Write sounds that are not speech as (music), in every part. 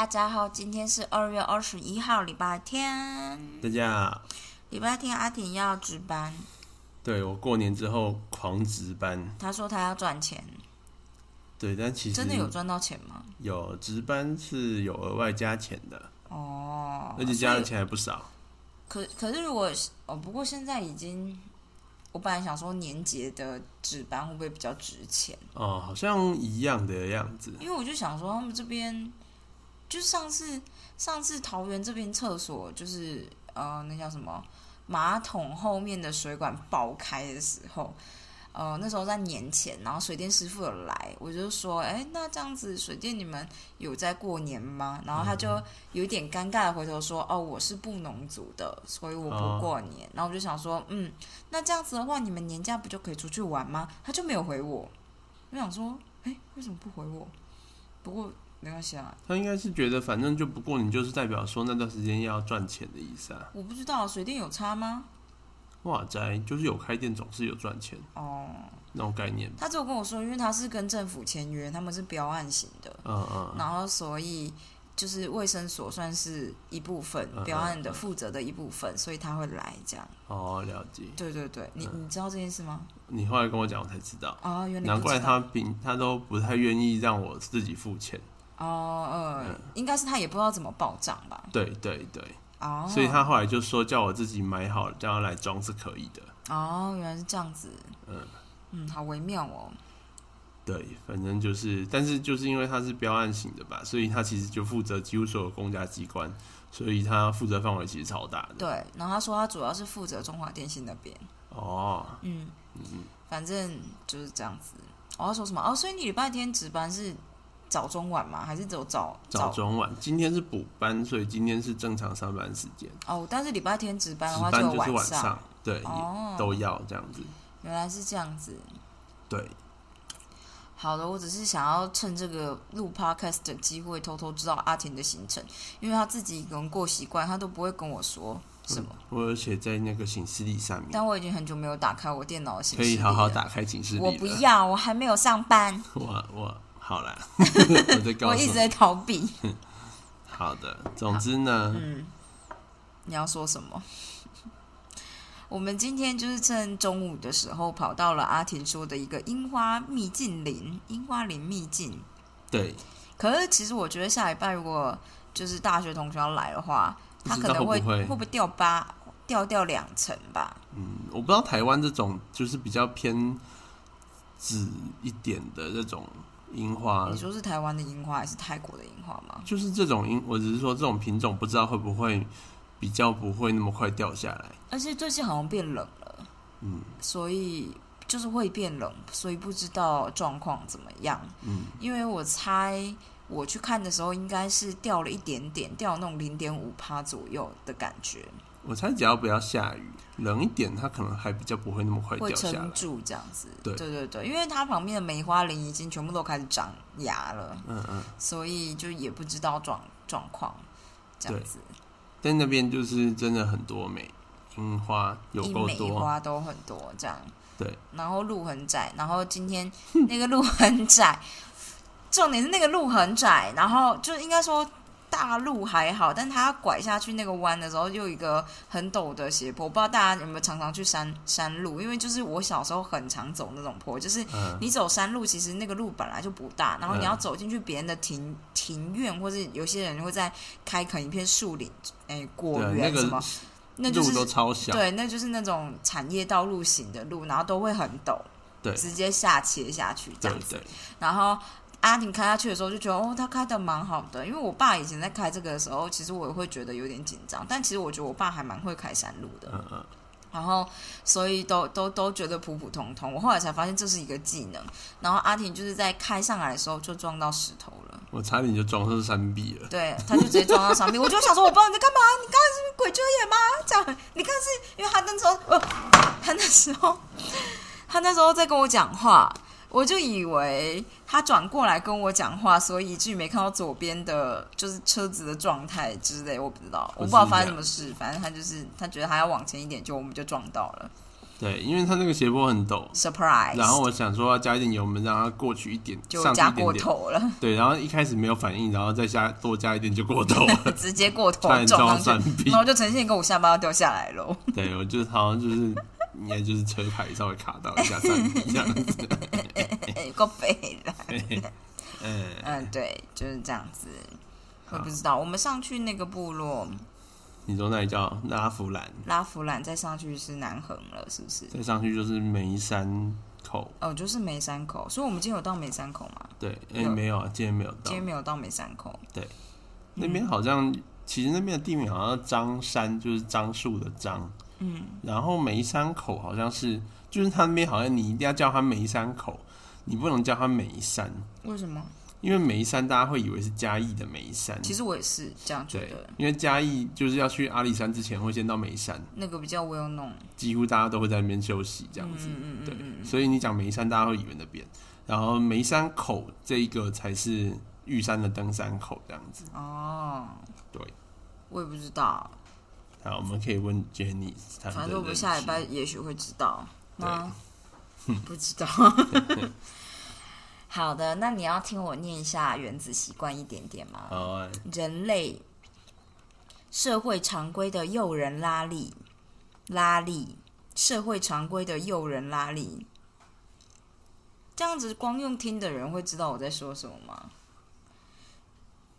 大家好，今天是二月二十一号，礼拜天。大家好，礼拜天阿婷要值班，对我过年之后狂值班，他说他要赚钱，对，但其实真的有赚到钱吗？有值班是有额外加钱的，哦，而且加的钱还不少。可可是如果哦，不过现在已经，我本来想说年节的值班会不会比较值钱？哦，好像一样的样子。因为我就想说他们这边，就上次上次桃园这边厕所就是呃那叫什么马桶后面的水管爆开的时候，呃那时候在年前，然后水电师傅有来，我就说，哎，那这样子水电你们有在过年吗？然后他就有一点尴尬的回头说，哦，我是布农族的，所以我不过年。然后我就想说，嗯，那这样子的话，你们年假不就可以出去玩吗？他就没有回我，我想说，哎，为什么不回我？不过没关系啊，他应该是觉得反正就不过你，就是代表说那段时间要赚钱的意思啊。我不知道水电有差吗？哇塞，就是有开店总是有赚钱哦，那种概念。他只有跟我说，因为他是跟政府签约，他们是标案型的，嗯嗯，然后所以就是卫生所算是一部分标案的负责的一部分，所以他会来这样。哦，了解。对对对，你你知道这件事吗？你后来跟我讲，我才知道，哦，原来难怪他平他都不太愿意让我自己付钱。哦呃嗯，应该是他也不知道怎么报账吧？对对对，哦，所以他后来就说叫我自己买好，叫他来装是可以的。哦原来是这样子，嗯嗯，好微妙哦。对，反正就是，但是就是因为他是标案型的吧，所以他其实就负责几乎所有公家机关，所以他负责范围其实超大的。对，然后他说他主要是负责中华电信那边。哦，嗯，反正就是这样子。我要说什么？哦，所以你礼拜天值班是早中晚吗？还是只有早早中晚，今天是补班，所以今天是正常上班时间。哦，但是礼拜天值班的话就是晚上。上，对，哦都要这样子。原来是这样子。对，好的，我只是想要趁这个录 podcast 的机会，偷偷知道阿婷的行程，因为他自己一个人过习惯，他都不会跟我说什么。我有写在那个行事历上面，但我已经很久没有打开我电脑的信息可以好好打开行事历我。不要，我还没有上班，(laughs) 我我好啦，(laughs) 我在告诉。我一直在逃避。好的，总之呢，嗯，你要说什么？(laughs) 我们今天就是趁中午的时候跑到了阿婷说的一个樱花秘境林，樱花林秘境。对，可是其实我觉得下礼拜如果就是大学同学要来的话，他可能会不会会不会掉八掉掉两层吧？嗯，我不知道台湾这种就是比较偏紫一点的这种樱花你，说是台湾的樱花还是泰国的樱花吗？就是这种樱，我只是说这种品种不知道会不会比较不会那么快掉下来。而且最近好像变冷了，嗯所以就是会变冷，所以不知道状况怎么样。嗯，因为我猜我去看的时候，应该是掉了一点点，掉那种零点五趴左右的感觉，我猜只要不要下雨，冷一点，它可能还比较不会那么快掉下来撑。住这样子。对对对对，因为它旁边的梅花林已经全部都开始长芽了，嗯嗯，所以就也不知道状状况这样子。但那边就是真的很多梅樱花，梅够多。花都很多这样。对，然后路很窄，然后今天那个路很窄，重点是那个路很窄，然后就应该说大路还好，但它拐下去那个弯的时候，又有一个很陡的斜坡。我不知道大家有没有常常去山山路，因为就是我小时候很常走那种坡，就是嗯，你走山路，其实那个路本来就不大，然后你嗯要走进去别人的庭庭院，或是有些人会在开垦一片树林，哎，果园什么个，那就路都是超小。对，那就是那种产业道路型的路，然后都会很陡，对直接下切下去这样子。对，然后阿婷开下去的时候就觉得，哦，他开的蛮好的。因为我爸以前在开这个的时候，其实我也会觉得有点紧张，但其实我觉得我爸还蛮会开山路的。嗯嗯，然后所以都都都觉得普普通通。我后来才发现这是一个技能。然后阿婷就是在开上来的时候就撞到石头了，我差点就撞上山壁了。对，他就直接撞到山壁。我就想说，我不知道你在干嘛？你刚才是鬼遮眼吗？这样，你看是因为他那时候，呃，他那时候，他那时候在跟我讲话。我就以为他转过来跟我讲话，所以以至于没看到左边的，就是车子的状态之类，我不知道，我不知道发生什么事，反正他就是他觉得他要往前一点，就我们就撞到了。对，因为他那个斜坡很陡，surprise，然后我想说要加一点油门，让它过去一点，就加过。头了，对，然后一开始没有反应，然后再加多加一点就过头了，(laughs) 直接过头 (laughs) 撞上去，然。后就呈现一个我下巴要掉下来喽。对，我就好像就是应该就是车牌稍微卡到一下这样子。(laughs) 哎，够背了。嗯，嗯，对，就是这样子。我不知道，我们上去那个部落你说那里叫拉弗兰，拉弗兰，再上去是南横了，是不是？再上去就是梅山口。哦，就是梅山口，所以我们今天有到梅山口吗？对，哎、有没有啊，今天没有到今。天没有到梅山口。对那边好像其实那边的地名好像樟山，就是樟树的樟。嗯，然后梅山口好像是，就是他那边好像你一定要叫他梅山口，你不能叫他梅山，为什么？因为眉山大家会以为是嘉义的眉山。其实我也是这样觉得，，因为嘉义就是要去阿里山之前会先到眉山，那个比较 well known。几乎大家都会在那边休息这样子。嗯嗯嗯对所以你讲眉山，大家会以为那边，然后眉山口这一个才是玉山的登山口这样子。哦，对，我也不知道，好，我们可以问 Jenny，反正我们下礼拜也许会知道。对那不知道。(laughs) 好的，那你要听我念一下原子习惯一点点吗？好啊，人类社会常规的诱人拉力，拉力，社会常规的诱人拉力。这样子光用听的人会知道我在说什么吗？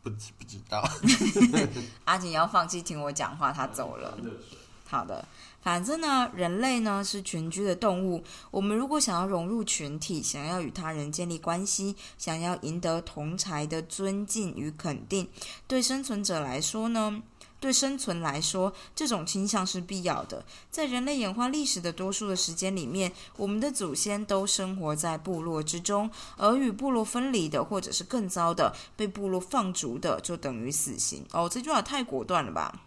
不知不知道。(laughs) 阿锦要放弃听我讲话，他走了。好的，反正呢，人类呢是群居的动物。我们如果想要融入群体，想要与他人建立关系，想要赢得同才的尊敬与肯定，对生存者来说呢，对生存来说，这种倾向是必要的。在人类演化历史的多数的时间里面，我们的祖先都生活在部落之中，而与部落分离的，或者是更糟的，被部落放逐的，就等于死刑。哦，这句话太果断了吧？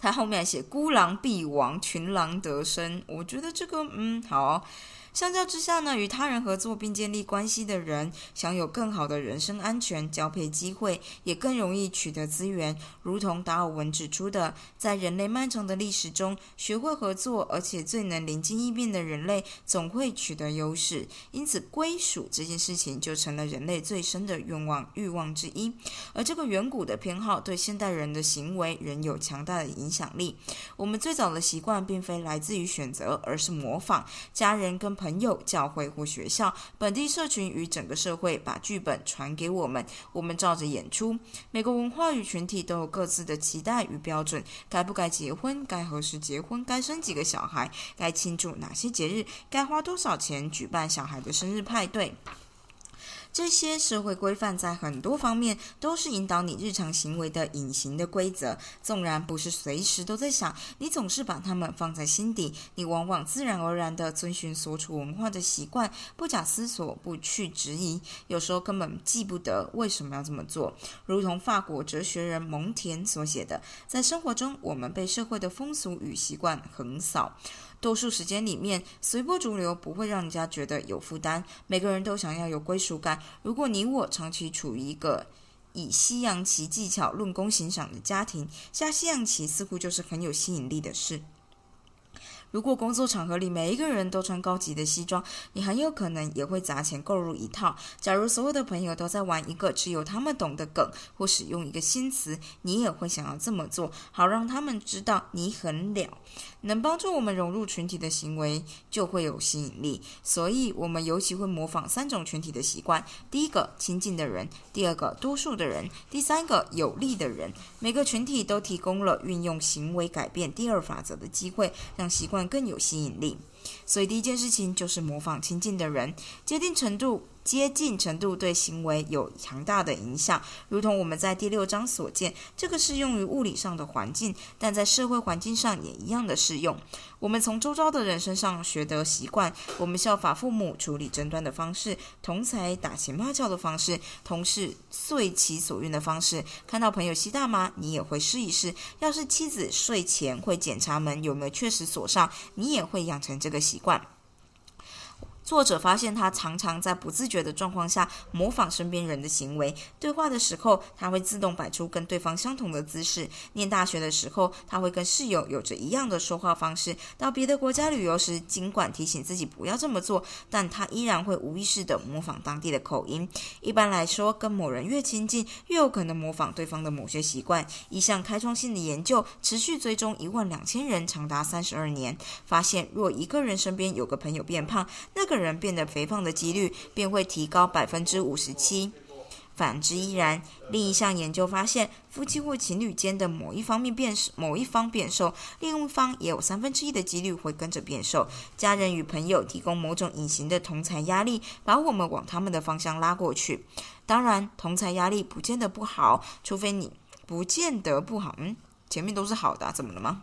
他后面写“孤狼必亡，群狼得生”，我觉得这个嗯好、相较之下呢，与他人合作并建立关系的人，享有更好的人身安全、交配机会，也更容易取得资源。如同达尔文指出的，在人类漫长的历史中，学会合作而且最能灵机应变的人类，总会取得优势。因此，归属这件事情就成了人类最深的愿望欲望之一。而这个远古的偏好对现代人的行为仍有强大的影响力。我们最早的习惯并非来自于选择，而是模仿。家人跟朋友、教会或学校、本地社群与整个社会把剧本传给我们，我们照着演出。每个文化与群体都有各自的期待与标准：该不该结婚？该何时结婚？该生几个小孩？该庆祝哪些节日？该花多少钱举办小孩的生日派对？这些社会规范在很多方面都是引导你日常行为的隐形的规则，纵然不是随时都在想，你总是把它们放在心底，你往往自然而然地遵循所处文化的习惯，不假思索，不去质疑，有时候根本记不得为什么要这么做。如同法国哲学人蒙田所写的，在生活中，我们被社会的风俗与习惯横扫。多数时间里面，随波逐流不会让人家觉得有负担。每个人都想要有归属感。如果你我长期处于一个以西洋棋技巧论功行赏的家庭，下西洋棋似乎就是很有吸引力的事。如果工作场合里每一个人都穿高级的西装，你很有可能也会砸钱购入一套。假如所有的朋友都在玩一个只有他们懂的梗，或使用一个新词，你也会想要这么做，好让他们知道你很了。能帮助我们融入群体的行为就会有吸引力，所以我们尤其会模仿三种群体的习惯：第一个，亲近的人；第二个，多数的人；第三个，有利的人。每个群体都提供了运用行为改变第二法则的机会，让习惯更有吸引力。所以第一件事情就是模仿亲近的人，接近程度。接近程度对行为有强大的影响，如同我们在第六章所见，这个适用于物理上的环境，但在社会环境上也一样的适用。我们从周遭的人身上学得习惯，我们效法父母处理争端的方式，同才打情骂俏的方式，同事遂其所愿的方式。看到朋友吸大麻，你也会试一试。要是妻子睡前会检查门有没有确实锁上，你也会养成这个习惯。作者发现他常常在不自觉的状况下模仿身边人的行为。对话的时候，他会自动摆出跟对方相同的姿势；念大学的时候，他会跟室友有着一样的说话方式；到别的国家旅游时，尽管提醒自己不要这么做，但他依然会无意识的模仿当地的口音。一般来说，跟某人越亲近，越有可能模仿对方的某些习惯。一项开创性的研究持续追踪一万两千人，长达三十二年，发现若一个人身边有个朋友变胖，那个人变得肥胖的几率便会提高百分之五十七。反之亦然。另一项研究发现，夫妻或情侣间的某一方面变瘦某一方变瘦，另一方也有三分之一的几率会跟着变瘦。家人与朋友提供某种隐形的同财压力，把我们往他们的方向拉过去。当然，同财压力不见得不好，除非你不见得不好。嗯，前面都是好的，怎么了吗？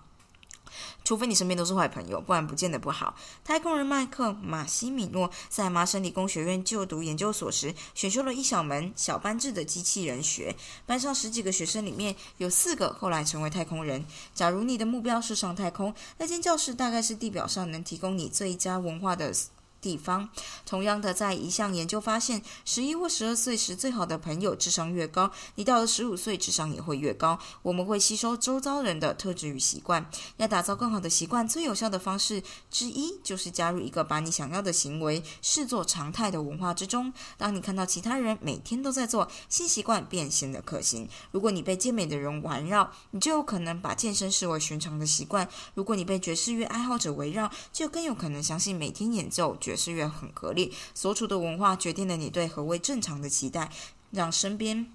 除非你身边都是坏朋友，不然不见得不好。太空人麦克马西米诺在麻省理工学院就读研究所时，选修了一小门小班制的机器人学。班上十几个学生里面有四个后来成为太空人。假如你的目标是上太空，那间教室大概是地表上能提供你最佳文化的。地方，同样的，在一项研究发现，十一或十二岁时最好的朋友智商越高，你到了十五岁智商也会越高。我们会吸收周遭人的特质与习惯。要打造更好的习惯，最有效的方式之一就是加入一个把你想要的行为视作常态的文化之中。当你看到其他人每天都在做，新习惯便显得可行。如果你被健美的人环绕，你就有可能把健身视为寻常的习惯；如果你被爵士乐爱好者围绕，就更有可能相信每天演奏。爵士乐很合理，所处的文化决定了你对何为正常的期待，让身边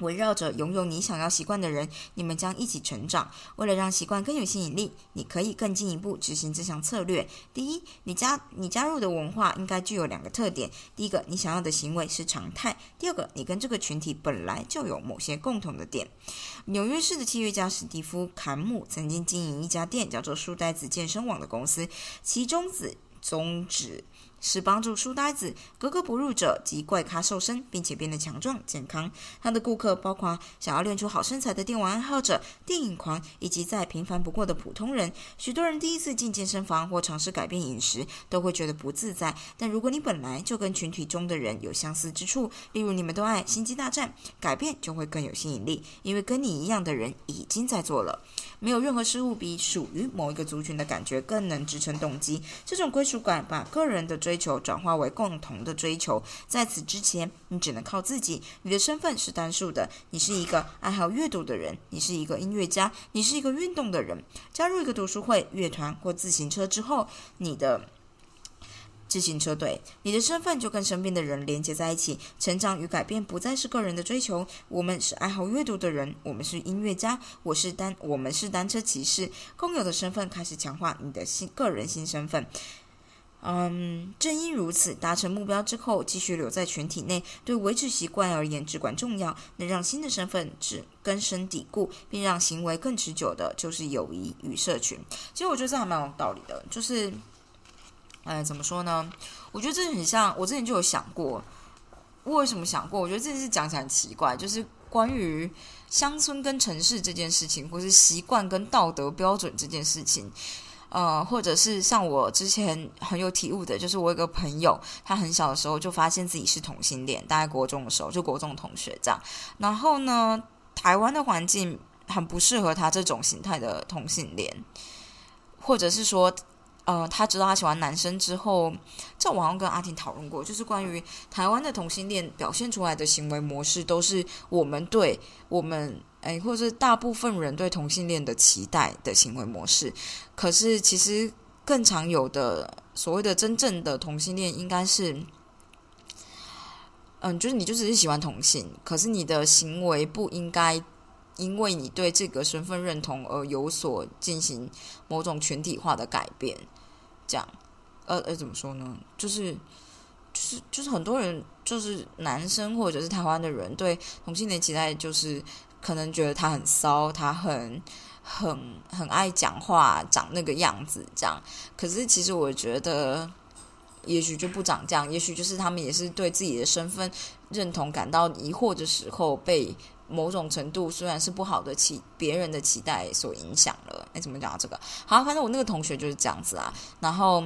围绕着拥有你想要习惯的人，你们将一起成长。为了让习惯更有吸引力，你可以更进一步执行这项策略。第一，你加你加入的文化应该具有两个特点：第一个，你想要的行为是常态；第二个，你跟这个群体本来就有某些共同的点。纽约市的契约家史蒂夫·坎姆曾经经营一家店，叫做“书呆子健身网”的公司，其中子宗旨。是帮助书呆子、格格不入者及怪咖瘦身，并且变得强壮健康。他的顾客包括想要练出好身材的电玩爱好者、电影狂，以及再平凡不过的普通人。许多人第一次进健身房或尝试改变饮食，都会觉得不自在。但如果你本来就跟群体中的人有相似之处，例如你们都爱《星际大战》，改变就会更有吸引力，因为跟你一样的人已经在做了。没有任何事物比属于某一个族群的感觉更能支撑动机。这种归属感把个人的追追求转化为共同的追求，在此之前，你只能靠自己。你的身份是单数的，你是一个爱好阅读的人，你是一个音乐家，你是一个运动的人。加入一个读书会、乐团或自行车之后，你的自行车队，你的身份就跟身边的人连接在一起。成长与改变不再是个人的追求。我们是爱好阅读的人，我们是音乐家，我是单，我们是单车骑士。共有的身份开始强化你的新个人新身份。嗯，正因如此，达成目标之后，继续留在群体内，对维持习惯而言至关重要。能让新的身份只根深蒂固，并让行为更持久的，就是友谊与社群。其实我觉得这还蛮有道理的，就是，哎，怎么说呢？我觉得这很像我之前就有想过，我为什么想过？我觉得这件事讲起来很奇怪，就是关于乡村跟城市这件事情，或是习惯跟道德标准这件事情。呃，或者是像我之前很有体悟的，就是我有个朋友，他很小的时候就发现自己是同性恋，大概国中的时候，就国中同学这样。然后呢，台湾的环境很不适合他这种形态的同性恋，或者是说。呃，他知道他喜欢男生之后，在网上跟阿婷讨论过，就是关于台湾的同性恋表现出来的行为模式，都是我们对我们哎，或者是大部分人对同性恋的期待的行为模式。可是，其实更常有的所谓的真正的同性恋，应该是，嗯，就是你就只是喜欢同性，可是你的行为不应该。因为你对这个身份认同而有所进行某种群体化的改变，这样，呃呃，怎么说呢？就是，就是就是很多人，就是男生或者是台湾的人，对同性恋期待就是可能觉得他很骚，他很很很爱讲话，长那个样子这样。可是其实我觉得，也许就不长这样，也许就是他们也是对自己的身份认同感到疑惑的时候被。某种程度虽然是不好的期别人的期待所影响了，哎，怎么讲这个？好，反正我那个同学就是这样子啊。然后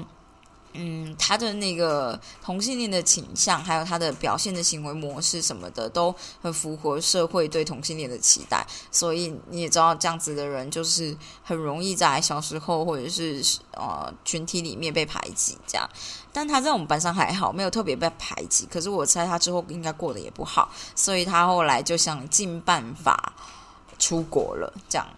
嗯，他的那个同性恋的倾向，还有他的表现的行为模式什么的，都很符合社会对同性恋的期待。所以你也知道，这样子的人就是很容易在小时候或者是呃群体里面被排挤。这样，但他在我们班上还好，没有特别被排挤。可是我猜他之后应该过得也不好，所以他后来就想尽办法出国了。这样。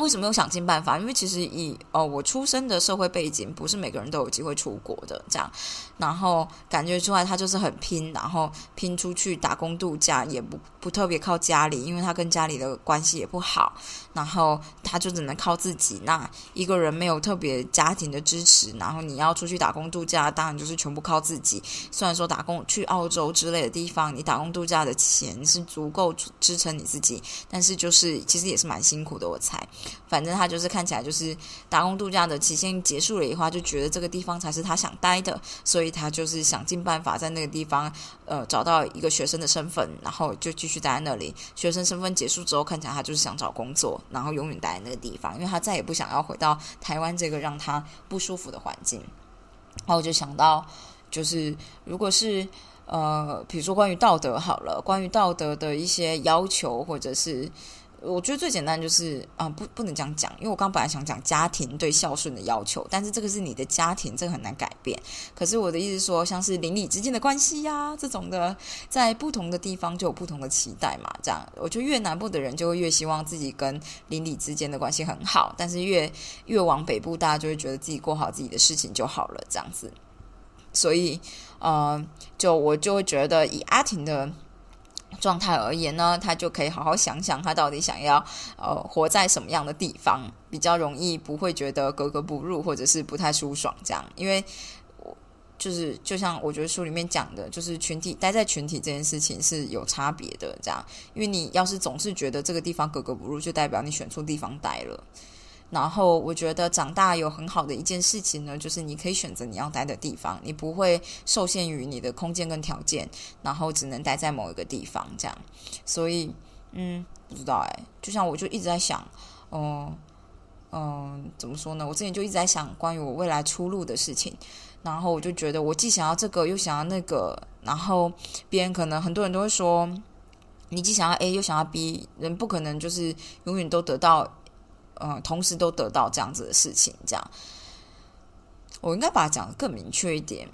为什么又想尽办法？因为其实以哦，我出生的社会背景，不是每个人都有机会出国的。这样，然后感觉出来他就是很拼，然后拼出去打工度假，也不不特别靠家里，因为他跟家里的关系也不好。然后他就只能靠自己。那一个人没有特别家庭的支持，然后你要出去打工度假，当然就是全部靠自己。虽然说打工去澳洲之类的地方，你打工度假的钱是足够支撑你自己，但是就是其实也是蛮辛苦的。我猜，反正他就是看起来就是打工度假的期限结束了以后，他就觉得这个地方才是他想待的，所以他就是想尽办法在那个地方呃找到一个学生的身份，然后就继续待在那里。学生身份结束之后，看起来他就是想找工作。然后永远待在那个地方，因为他再也不想要回到台湾这个让他不舒服的环境。然后我就想到，就是如果是呃，比如说关于道德好了，关于道德的一些要求，或者是。我觉得最简单就是啊，不不能这样讲，因为我刚本来想讲家庭对孝顺的要求，但是这个是你的家庭，这个很难改变。可是我的意思说，像是邻里之间的关系呀，这种的，在不同的地方就有不同的期待嘛。这样，我觉得越南部的人就会越希望自己跟邻里之间的关系很好，但是越越往北部，大家就会觉得自己过好自己的事情就好了，这样子。所以，呃，就我就会觉得以阿婷的。状态而言呢，他就可以好好想想，他到底想要呃活在什么样的地方，比较容易不会觉得格格不入，或者是不太舒爽这样。因为，我就是就像我觉得书里面讲的，就是群体待在群体这件事情是有差别的这样。因为你要是总是觉得这个地方格格不入，就代表你选错地方待了。然后我觉得长大有很好的一件事情呢，就是你可以选择你要待的地方，你不会受限于你的空间跟条件，然后只能待在某一个地方这样。所以，嗯，不知道哎，就像我就一直在想，嗯嗯，怎么说呢？我之前就一直在想关于我未来出路的事情，然后我就觉得我既想要这个又想要那个，然后别人可能很多人都会说，你既想要 A 又想要 B，人不可能就是永远都得到。嗯，同时都得到这样子的事情，这样我应该把它讲的更明确一点。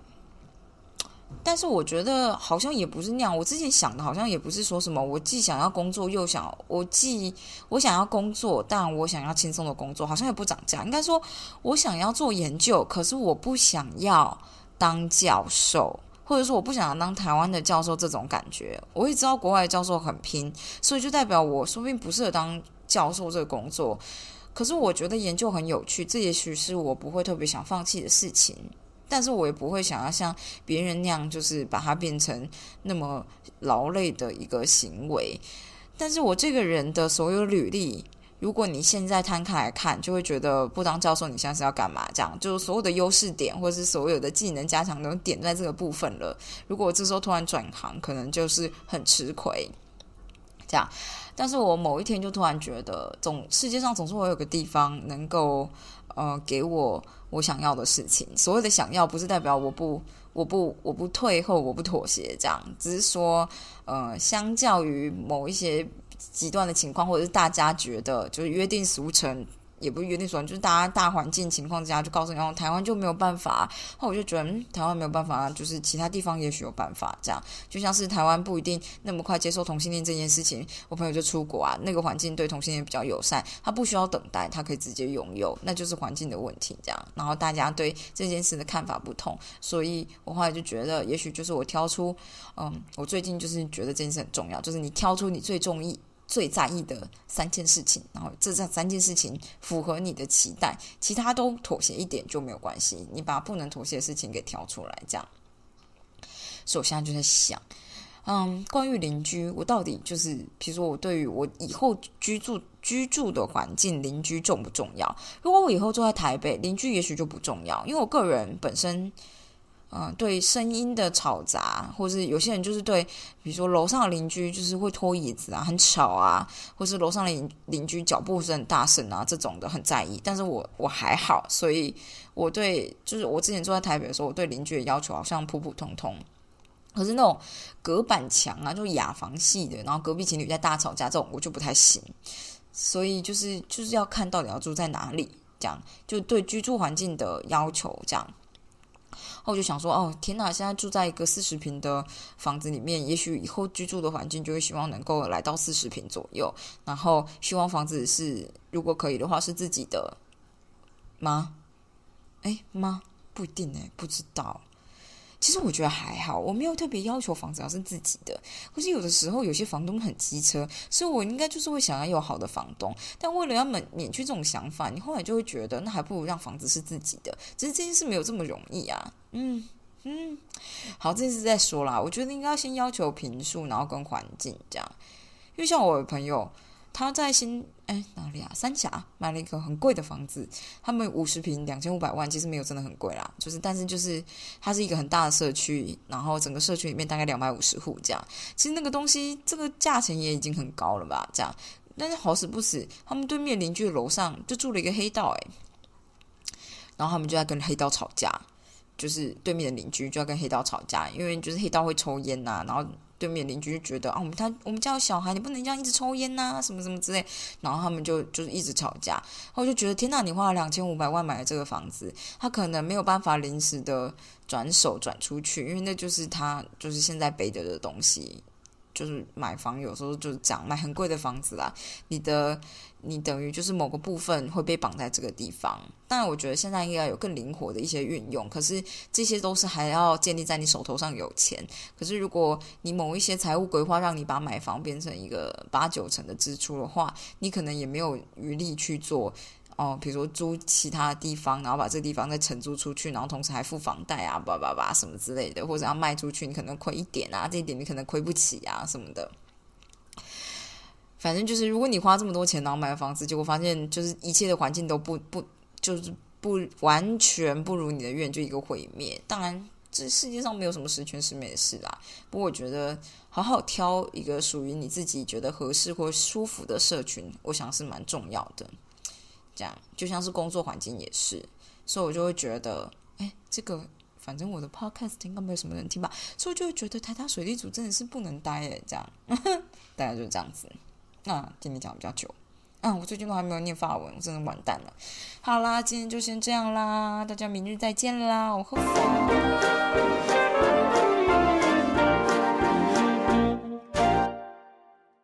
但是我觉得好像也不是那样。我之前想的好像也不是说什么，我既想要工作，又想我既我想要工作，但我想要轻松的工作，好像也不涨价。应该说，我想要做研究，可是我不想要当教授，或者说我不想要当台湾的教授。这种感觉，我也知道国外教授很拼，所以就代表我说不定不适合当教授这个工作。可是我觉得研究很有趣，这也许是我不会特别想放弃的事情，但是我也不会想要像别人那样，就是把它变成那么劳累的一个行为。但是我这个人的所有履历，如果你现在摊开来看，就会觉得不当教授你现在是要干嘛？这样就是所有的优势点或者是所有的技能加强都点在这个部分了。如果这时候突然转行，可能就是很吃亏。这样。但是我某一天就突然觉得，总世界上总是会有个地方能够，呃，给我我想要的事情。所谓的想要，不是代表我不我不我不退后，我不妥协，这样，只是说，呃，相较于某一些极端的情况，或者是大家觉得就是约定俗成。也不约定说，就是大家大环境情况之下，就告诉你，哦，台湾就没有办法。那我就觉得，嗯，台湾没有办法，就是其他地方也许有办法。这样，就像是台湾不一定那么快接受同性恋这件事情。我朋友就出国啊，那个环境对同性恋比较友善，他不需要等待，他可以直接拥有，那就是环境的问题。这样，然后大家对这件事的看法不同，所以我后来就觉得，也许就是我挑出，嗯，我最近就是觉得这件事很重要，就是你挑出你最中意。最在意的三件事情，然后这这三件事情符合你的期待，其他都妥协一点就没有关系。你把不能妥协的事情给挑出来，这样。所以我现在就在想，嗯，关于邻居，我到底就是，比如说我对于我以后居住居住的环境，邻居重不重要？如果我以后住在台北，邻居也许就不重要，因为我个人本身。嗯，对声音的吵杂，或是有些人就是对，比如说楼上的邻居就是会拖椅子啊，很吵啊，或是楼上的邻邻居脚步声很大声啊，这种的很在意。但是我我还好，所以我对就是我之前住在台北的时候，我对邻居的要求好像普普通通。可是那种隔板墙啊，就雅房系的，然后隔壁情侣在大吵架这种，我就不太行。所以就是就是要看到底要住在哪里，这样就对居住环境的要求这样。我就想说，哦，天哪！现在住在一个四十平的房子里面，也许以后居住的环境就会希望能够来到四十平左右。然后希望房子是，如果可以的话，是自己的吗？哎，吗？不一定哎，不知道。其实我觉得还好，我没有特别要求房子要是自己的。可是有的时候有些房东很机车，所以我应该就是会想要有好的房东。但为了要免免去这种想法，你后来就会觉得那还不如让房子是自己的。只是这件事没有这么容易啊。嗯嗯，好，这件事再说啦。我觉得应该先要求平数，然后跟环境这样。因为像我的朋友。他在新哎哪里啊？三峡买了一个很贵的房子，他们五十平两千五百万，其实没有真的很贵啦。就是，但是就是它是一个很大的社区，然后整个社区里面大概两百五十户这样。其实那个东西这个价钱也已经很高了吧？这样，但是好死不死，他们对面邻居楼上就住了一个黑道哎，然后他们就在跟黑道吵架，就是对面的邻居就要跟黑道吵架，因为就是黑道会抽烟呐，然后。对面邻居就觉得啊，我们他我们家有小孩，你不能这样一直抽烟呐，什么什么之类，然后他们就就是一直吵架。然后我就觉得天呐，你花了两千五百万买了这个房子，他可能没有办法临时的转手转出去，因为那就是他就是现在背着的东西。就是买房有时候就是讲，买很贵的房子啦，你的你等于就是某个部分会被绑在这个地方。当然，我觉得现在应该有更灵活的一些运用，可是这些都是还要建立在你手头上有钱。可是如果你某一些财务规划让你把买房变成一个八九成的支出的话，你可能也没有余力去做。哦，比如说租其他的地方，然后把这个地方再承租出去，然后同时还付房贷啊，叭叭叭什么之类的，或者要卖出去，你可能亏一点啊，这一点你可能亏不起啊什么的。反正就是，如果你花这么多钱然后买房子，结果发现就是一切的环境都不不就是不完全不如你的愿，就一个毁灭。当然，这世界上没有什么十全十美的事啦。不过我觉得好好挑一个属于你自己觉得合适或舒服的社群，我想是蛮重要的。这样就像是工作环境也是，所以我就会觉得，哎，这个反正我的 podcast 应该没有什么人听吧，所以我就会觉得台大水利组真的是不能待诶，这样，(laughs) 大家就这样子。那今天讲比较久，啊，我最近都还没有念法文，我真的完蛋了。好啦，今天就先这样啦，大家明日再见啦，我喝。